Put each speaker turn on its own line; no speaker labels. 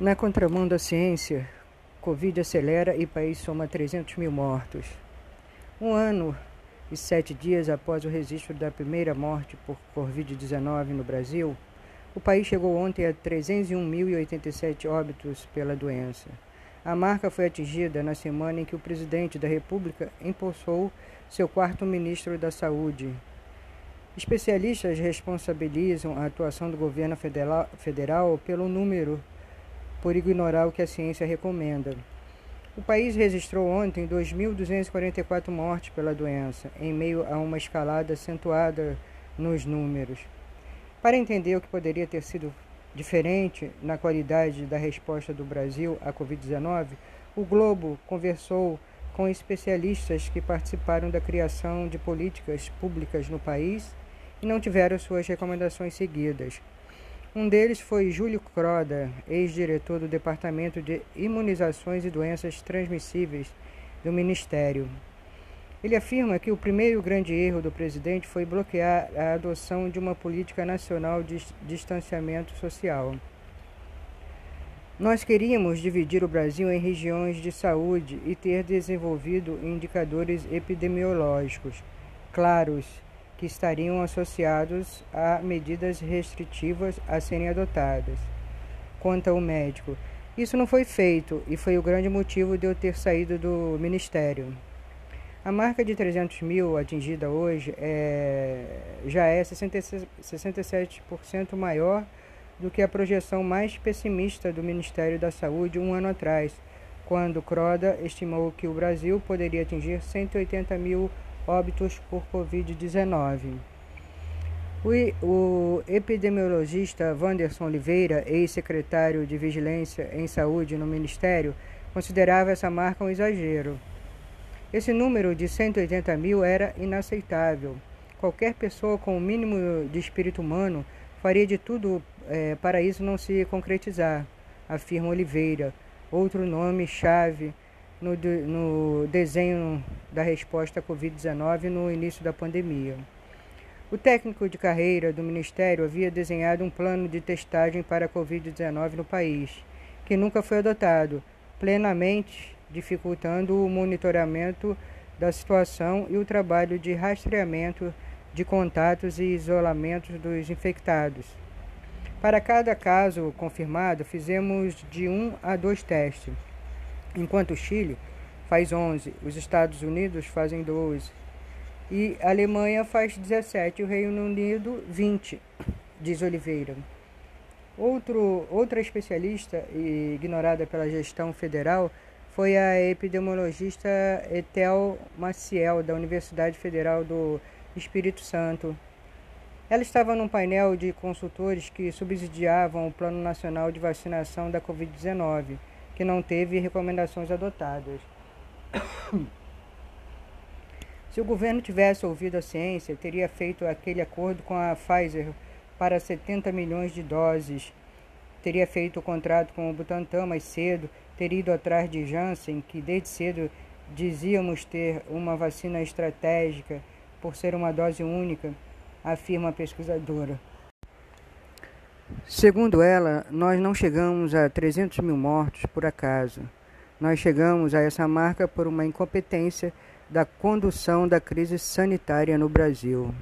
Na contramão da ciência, Covid acelera e país soma 300 mil mortos. Um ano e sete dias após o registro da primeira morte por Covid-19 no Brasil, o país chegou ontem a 301.087 óbitos pela doença. A marca foi atingida na semana em que o presidente da República impulsou seu quarto ministro da Saúde. Especialistas responsabilizam a atuação do governo federal pelo número por ignorar o que a ciência recomenda. O país registrou ontem 2.244 mortes pela doença, em meio a uma escalada acentuada nos números. Para entender o que poderia ter sido diferente na qualidade da resposta do Brasil à Covid-19, o Globo conversou com especialistas que participaram da criação de políticas públicas no país e não tiveram suas recomendações seguidas. Um deles foi Júlio Croda, ex-diretor do Departamento de Imunizações e Doenças Transmissíveis do Ministério. Ele afirma que o primeiro grande erro do presidente foi bloquear a adoção de uma política nacional de distanciamento social. Nós queríamos dividir o Brasil em regiões de saúde e ter desenvolvido indicadores epidemiológicos claros que estariam associados a medidas restritivas a serem adotadas. Quanto ao médico, isso não foi feito e foi o grande motivo de eu ter saído do ministério. A marca de 300 mil atingida hoje é, já é 67% maior do que a projeção mais pessimista do Ministério da Saúde um ano atrás, quando Croda estimou que o Brasil poderia atingir 180 mil óbitos por Covid-19. O, o epidemiologista Wanderson Oliveira, ex-secretário de Vigilância em Saúde no Ministério, considerava essa marca um exagero. Esse número de 180 mil era inaceitável. Qualquer pessoa com o mínimo de espírito humano faria de tudo é, para isso não se concretizar, afirma Oliveira, outro nome chave no, no desenho da resposta à Covid-19 no início da pandemia. O técnico de carreira do Ministério havia desenhado um plano de testagem para a Covid-19 no país, que nunca foi adotado, plenamente dificultando o monitoramento da situação e o trabalho de rastreamento de contatos e isolamento dos infectados. Para cada caso confirmado, fizemos de um a dois testes enquanto o Chile faz 11, os Estados Unidos fazem 12 e a Alemanha faz 17 e o Reino Unido 20, diz Oliveira. Outro, outra especialista ignorada pela gestão federal foi a epidemiologista Etel Maciel, da Universidade Federal do Espírito Santo. Ela estava num painel de consultores que subsidiavam o Plano Nacional de Vacinação da Covid-19 que não teve recomendações adotadas. Se o governo tivesse ouvido a ciência, teria feito aquele acordo com a Pfizer para 70 milhões de doses, teria feito o contrato com o Butantan mais cedo, teria ido atrás de Janssen, que desde cedo dizíamos ter uma vacina estratégica por ser uma dose única, afirma a pesquisadora. Segundo ela, nós não chegamos a 300 mil mortos por acaso. Nós chegamos a essa marca por uma incompetência da condução da crise sanitária no Brasil.